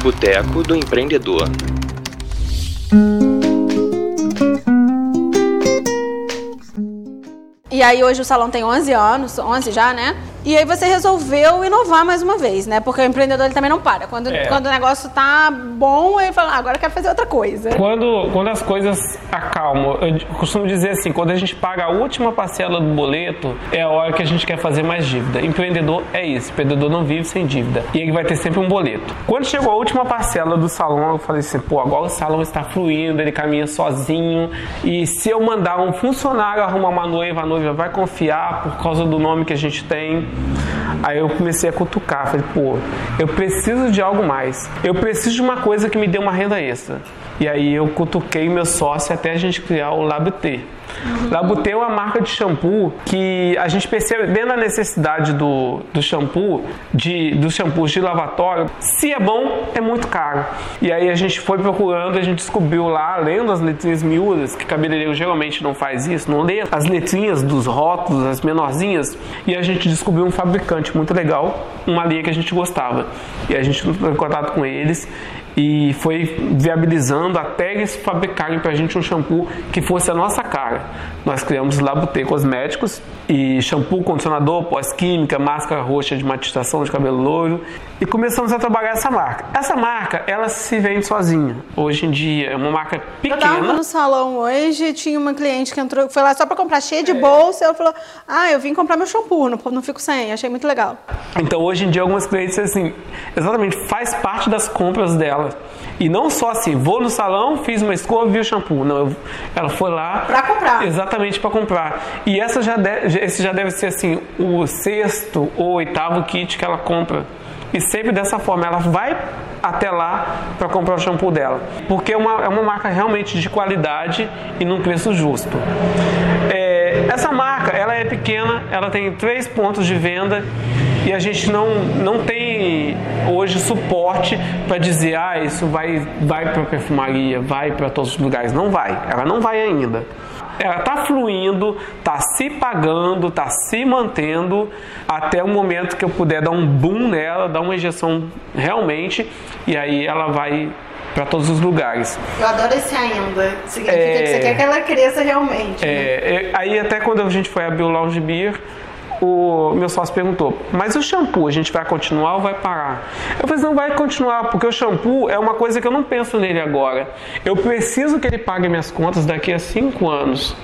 Boteco do Empreendedor. E aí hoje o salão tem 11 anos, 11 já, né? E aí você resolveu inovar mais uma vez, né? Porque o empreendedor ele também não para. Quando, É. quando o negócio tá bom, ele fala, ah, agora eu quero fazer outra coisa. Quando, quando as coisas acalmam, eu costumo dizer assim, quando a gente paga a última parcela do boleto, é a hora que a gente quer fazer mais dívida. Empreendedor é isso, empreendedor não vive sem dívida. E ele vai ter sempre um boleto. Quando chegou a última parcela do salão, eu falei assim, pô, agora o salão está fluindo, ele caminha sozinho. E se eu mandar um funcionário arrumar uma noiva, a noiva vai confiar por causa do nome que a gente tem. Aí eu comecei a cutucar, falei, pô, eu preciso de algo mais. Eu preciso de uma coisa que me dê uma renda extra. E aí eu cutuquei meu sócio até a gente criar o Labutê. Labutê é uma marca de shampoo que a gente percebendo a necessidade do, do shampoo, de, dos shampoos de lavatório, se é bom, é muito caro. E aí a gente foi procurando, a gente descobriu lá, lendo as letrinhas miúdas, que cabeleireiro geralmente não faz isso, não lê as letrinhas dos rótulos, as menorzinhas, e a gente descobriu um fabricante muito legal, uma linha que a gente gostava. E a gente entrou em contato com eles e foi viabilizando até eles fabricarem pra gente um shampoo que fosse a nossa cara. Nós criamos Labutê Cosméticos e shampoo, condicionador, pós-química, máscara roxa de matização de cabelo loiro e começamos a trabalhar essa marca. Essa marca, ela se vende sozinha. Hoje em dia é uma marca Eu tava pequena. no salão hoje, tinha uma cliente que entrou, foi lá só pra comprar cheia de bolsa, ela falou, ah, eu vim comprar meu shampoo, não, não fico sem, achei muito legal. Então hoje em dia algumas clientes assim, exatamente faz parte das compras dela. E não só assim, vou no salão, fiz uma escova, vi o shampoo. Não, eu- ela foi lá Pra comprar. Exatamente para comprar. E essa já deve, esse já deve ser assim o sexto ou oitavo kit que ela compra. E sempre dessa forma, ela vai até lá para comprar o shampoo dela, porque é uma, é uma marca realmente de qualidade e num preço justo. É, essa marca, ela é pequena, ela tem três pontos de venda e a gente não, não tem hoje suporte para dizer, ah, isso vai, vai para perfumaria, vai para todos os lugares. Não vai, ela não vai ainda. Ela está fluindo, está se pagando, está se mantendo até o momento que eu puder dar um boom nela, dar uma injeção realmente, e aí ela vai para todos os lugares. Eu adoro esse ainda, significa É. que você quer que ela cresça realmente. né? É, é, aí até quando a gente foi abrir o Lounge Beer, o meu sócio perguntou, mas o shampoo a gente vai continuar ou vai parar? Eu falei, não vai continuar, porque o shampoo é uma coisa que eu não penso nele agora. Eu preciso que ele pague minhas contas daqui a cinco anos.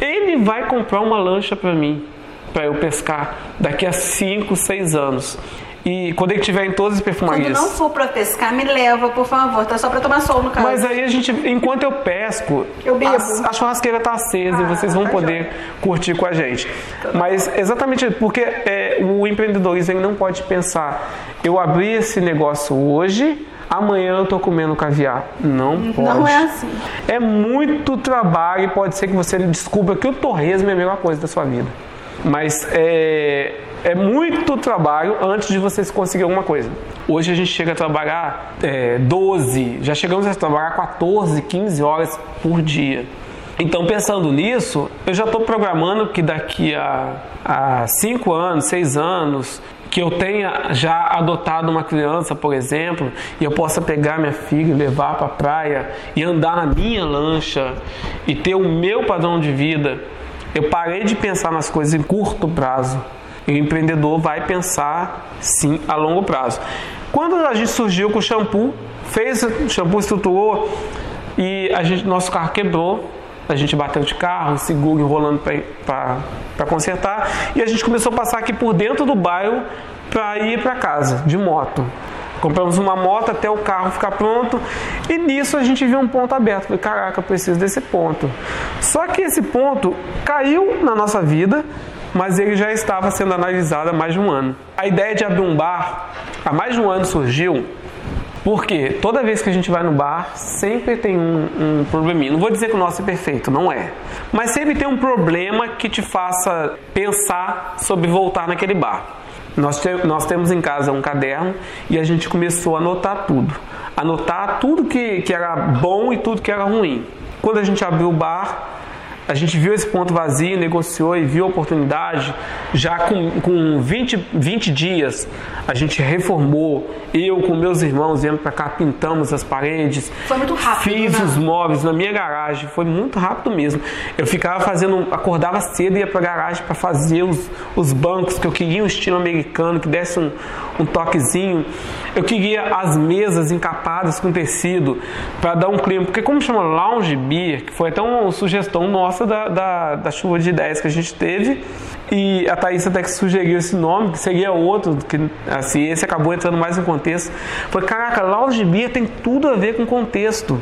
Ele vai comprar uma lancha para mim, para eu pescar daqui a cinco, seis anos. E quando ele estiver em todas as Quando perfumarias. não for pra pescar, me leva, por favor, tá só pra tomar sol no caso. Mas aí a gente, enquanto eu pesco, Eu bebo. A, a churrasqueira tá acesa e vocês vão tá poder curtir com a gente. Mas exatamente porque é, o empreendedorismo ele não pode pensar, eu abri esse negócio hoje, amanhã eu tô comendo caviar. Não pode. Não é assim. É muito trabalho e pode ser que você descubra que o torresmo é a melhor coisa da sua vida. Mas é, é muito trabalho antes de vocês conseguir alguma coisa. Hoje a gente chega a trabalhar é, 12, já chegamos a trabalhar 14, 15 horas por dia. Então, pensando nisso, eu já estou programando que daqui a 5 anos, 6 anos, que eu tenha já adotado uma criança, por exemplo, e eu possa pegar minha filha e levar para a praia e andar na minha lancha e ter o meu padrão de vida. Eu parei de pensar nas coisas em curto prazo. E o empreendedor vai pensar sim a longo prazo. Quando a gente surgiu com o shampoo, fez o shampoo, estruturou e a gente, nosso carro quebrou. A gente bateu de carro, seguro enrolando para consertar. E a gente começou a passar aqui por dentro do bairro para ir para casa, de moto. Compramos uma moto até o carro ficar pronto. E nisso a gente viu um ponto aberto. Falei, caraca, preciso desse ponto. Só que esse ponto caiu na nossa vida, mas ele já estava sendo analisado há mais de um ano. A ideia de abrir um bar há mais de um ano surgiu porque toda vez que a gente vai no bar, sempre tem um, um probleminha. Não vou dizer que o nosso é perfeito, não é. Mas sempre tem um problema que te faça pensar sobre voltar naquele bar. Nós, te, nós temos em casa um caderno e a gente começou a anotar tudo. Anotar tudo que, que era bom e tudo que era ruim. Quando a gente abriu o bar, a gente viu esse ponto vazio, negociou e viu a oportunidade. Já com, com 20, 20 dias, a gente reformou. Eu com meus irmãos viemos para cá, pintamos as paredes. Foi muito rápido. Fiz né? os móveis na minha garagem. Foi muito rápido mesmo. Eu ficava fazendo, acordava cedo e ia para a garagem para fazer os, os bancos que eu queria um estilo americano, que desse um, um toquezinho. Eu queria as mesas encapadas com tecido para dar um clima. Porque como chama Lounge Beer, que foi até uma sugestão nossa da, da, da chuva de ideias que a gente teve. E a Thaís até que sugeriu esse nome, que seria outro, que assim, esse acabou entrando mais em contexto. Foi, caraca, Lounge Beer tem tudo a ver com contexto.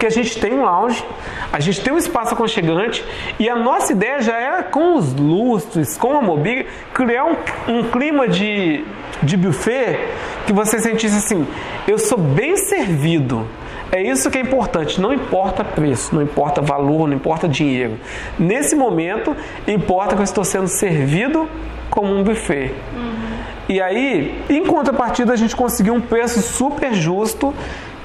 Porque a gente tem um lounge, a gente tem um espaço aconchegante e a nossa ideia já era com os lustres, com a mobília, criar um, um clima de, de buffet que você sentisse assim: eu sou bem servido. É isso que é importante, não importa preço, não importa valor, não importa dinheiro. Nesse momento, importa que eu estou sendo servido como um buffet. E aí, em contrapartida, a gente conseguiu um preço super justo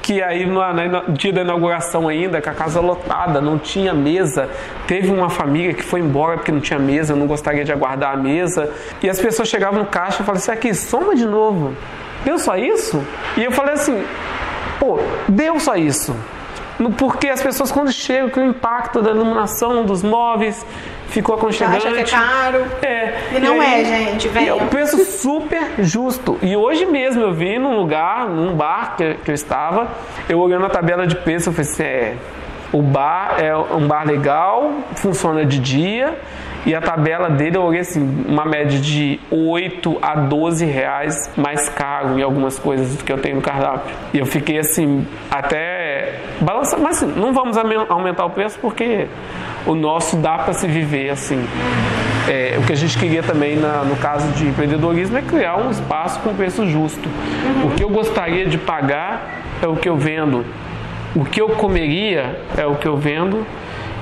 que aí no, no dia da inauguração ainda, com a casa lotada, não tinha mesa, teve uma família que foi embora porque não tinha mesa, não gostaria de aguardar a mesa, e as pessoas chegavam no caixa e falavam assim, aqui, soma de novo, deu só isso? E eu falei assim, pô, deu só isso, porque as pessoas quando chegam, que o impacto da iluminação dos móveis ficou aconchegante. Acha que é caro. É. E não aí- é, gente, E é venha. um preço super justo. E hoje mesmo eu vi num lugar, num bar que, que eu estava, eu olhando a tabela de preço, eu falei assim, é, o bar é um bar legal, funciona de dia, e a tabela dele eu olhei assim, uma média de 8 a 12 reais mais caro em algumas coisas que eu tenho no cardápio. E eu fiquei assim, até balançando, mas assim, não vamos aumen- aumentar o preço porque o nosso dá para se viver assim. É, o que a gente queria também na- no caso de empreendedorismo é criar um espaço com preço justo. O que eu gostaria de pagar é o que eu vendo. O que eu comeria é o que eu vendo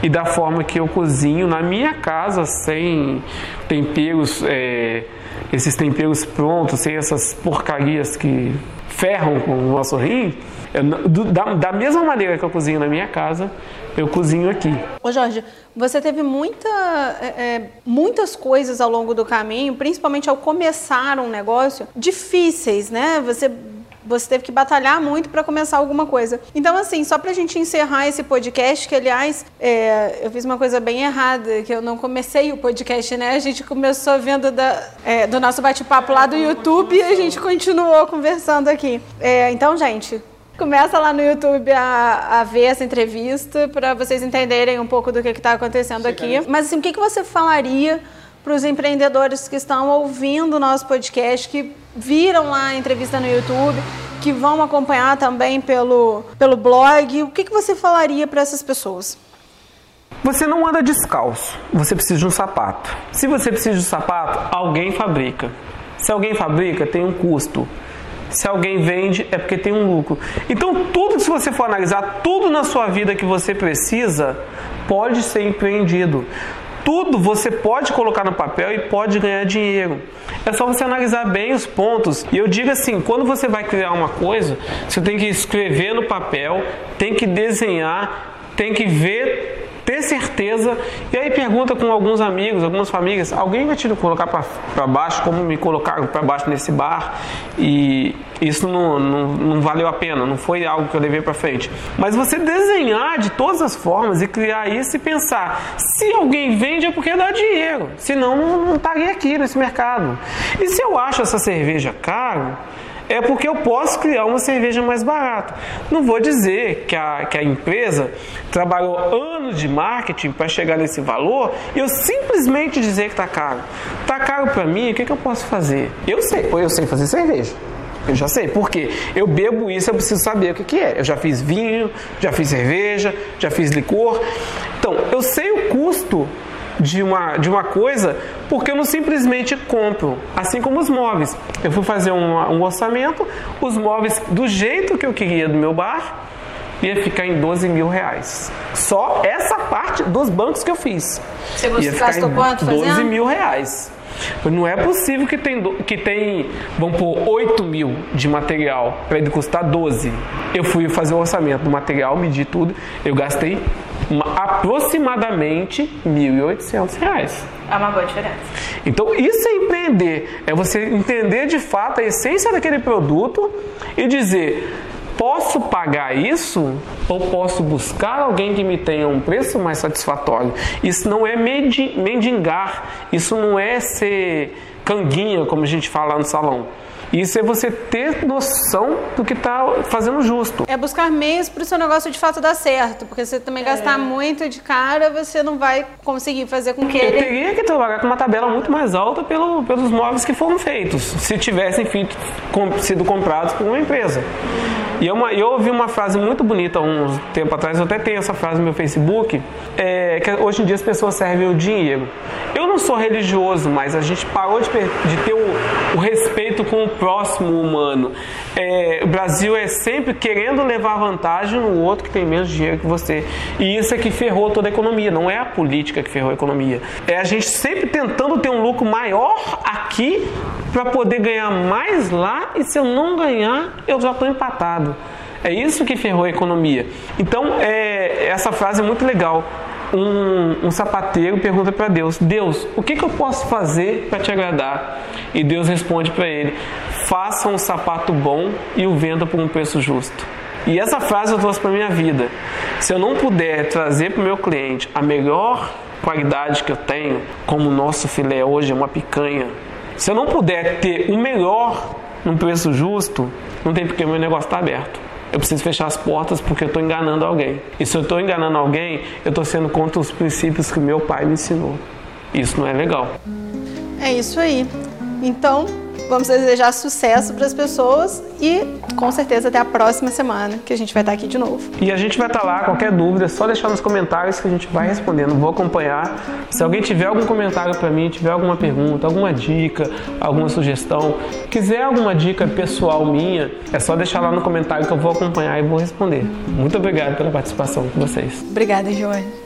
e da forma que eu cozinho na minha casa, sem temperos, é, esses temperos prontos, sem essas porcarias que ferram com o nosso rim. Eu do- da, da mesma maneira que eu cozinho na minha casa, eu cozinho aqui. Ô Jorge, você teve muita, é, é, muitas coisas ao longo do caminho, principalmente ao começar um negócio, difíceis, né? Você, você teve que batalhar muito para começar alguma coisa. Então, assim, só pra gente encerrar esse podcast, que aliás, é, eu fiz uma coisa bem errada, que eu não comecei o podcast, né? A gente começou vendo da- é, do nosso bate-papo lá do YouTube e a gente continuou conversando aqui. É, então, gente, Começa lá no YouTube a, a ver essa entrevista para vocês entenderem um pouco do que está acontecendo aqui. Mas assim, o que, que você falaria para os empreendedores que estão ouvindo o nosso podcast, que viram lá a entrevista no YouTube, que vão acompanhar também pelo, pelo blog? O que, que você falaria para essas pessoas? Você não anda descalço, você precisa de um sapato. Se você precisa de um sapato, alguém fabrica. Se alguém fabrica, tem um custo. Se alguém vende, é porque tem um lucro. Então, tudo, se você for analisar, tudo na sua vida que você precisa pode ser empreendido. Tudo você pode colocar no papel e pode ganhar dinheiro. É só você analisar bem os pontos. E eu digo assim: quando você vai criar uma coisa, você tem que escrever no papel, tem que desenhar, tem que ver ter certeza e aí pergunta com alguns amigos, algumas famílias, alguém vai te colocar para baixo como me colocaram para baixo nesse bar e isso não, não, não valeu a pena, não foi algo que eu levei para frente. Mas você desenhar de todas as formas e criar isso e pensar, se alguém vende é porque dá dinheiro, senão não, não estaria aqui nesse mercado. E se eu acho essa cerveja caro, é porque eu posso criar uma cerveja mais barata. Não vou dizer que a, que a empresa trabalhou anos de marketing para chegar nesse valor e eu simplesmente dizer que está caro. Está caro para mim, o que, que eu posso fazer? Eu sei, eu sei fazer cerveja. Eu já sei, porque eu bebo isso, eu preciso saber o que, que é. Eu já fiz vinho, já fiz cerveja, já fiz licor. Então, eu sei o custo de uma, de uma coisa porque eu não simplesmente compro, assim como os móveis. Eu fui fazer um, um orçamento, os móveis do jeito que eu queria do meu bar ia ficar em 12 mil reais. Só essa parte dos bancos que eu fiz. Você ia ficar gastou em quanto 12 fazendo? mil reais. Não é possível que tem, que tem vamos pôr 8 mil de material para ele custar 12. Eu fui fazer o orçamento do material, medi tudo, eu gastei aproximadamente R$ 1.800. É uma boa diferença. Então, isso é empreender. É você entender de fato a essência daquele produto e dizer: posso pagar isso ou posso buscar alguém que me tenha um preço mais satisfatório? Isso não é mendigar, isso não é ser canguinha, como a gente fala no salão. Isso é você ter noção do que está fazendo justo. É buscar meios para o seu negócio de fato dar certo, porque você também é. gastar muito de cara, você não vai conseguir fazer com que Eu ele... teria que trabalhar com uma tabela muito mais alta pelo, pelos móveis que foram feitos, se tivessem feito, com, sido comprados por uma empresa. E eu, eu ouvi uma frase muito bonita uns tempo atrás, eu até tenho essa frase no meu Facebook, é, que hoje em dia as pessoas servem o dinheiro. Eu não sou religioso, mas a gente parou de, de ter o, o respeito com o próximo humano. É, o Brasil é sempre querendo levar vantagem no outro que tem menos dinheiro que você. E isso é que ferrou toda a economia, não é a política que ferrou a economia. É a gente sempre tentando ter um lucro maior aqui para poder ganhar mais lá e se eu não ganhar, eu já estou empatado. É isso que ferrou a economia. Então, é, essa frase é muito legal um, um sapateiro pergunta para Deus: Deus, o que, que eu posso fazer para te agradar? E Deus responde para ele: Faça um sapato bom e o venda por um preço justo. E essa frase eu trouxe para minha vida. Se eu não puder trazer para o meu cliente a melhor qualidade que eu tenho, como o nosso filé hoje é uma picanha, se eu não puder ter o melhor num preço justo, não tem porque meu negócio está aberto eu preciso fechar as portas porque eu estou enganando alguém. E se eu estou enganando alguém, eu estou sendo contra os princípios que meu pai me ensinou. Isso não é legal. É isso aí. Então, Vamos desejar sucesso para as pessoas e com certeza até a próxima semana que a gente vai estar aqui de novo. E a gente vai estar lá, qualquer dúvida, é só deixar nos comentários que a gente vai respondendo. Vou acompanhar. Se alguém tiver algum comentário para mim, tiver alguma pergunta, alguma dica, alguma sugestão, quiser alguma dica pessoal minha, é só deixar lá no comentário que eu vou acompanhar e vou responder. Muito obrigado pela participação de vocês. Obrigada, Jorge.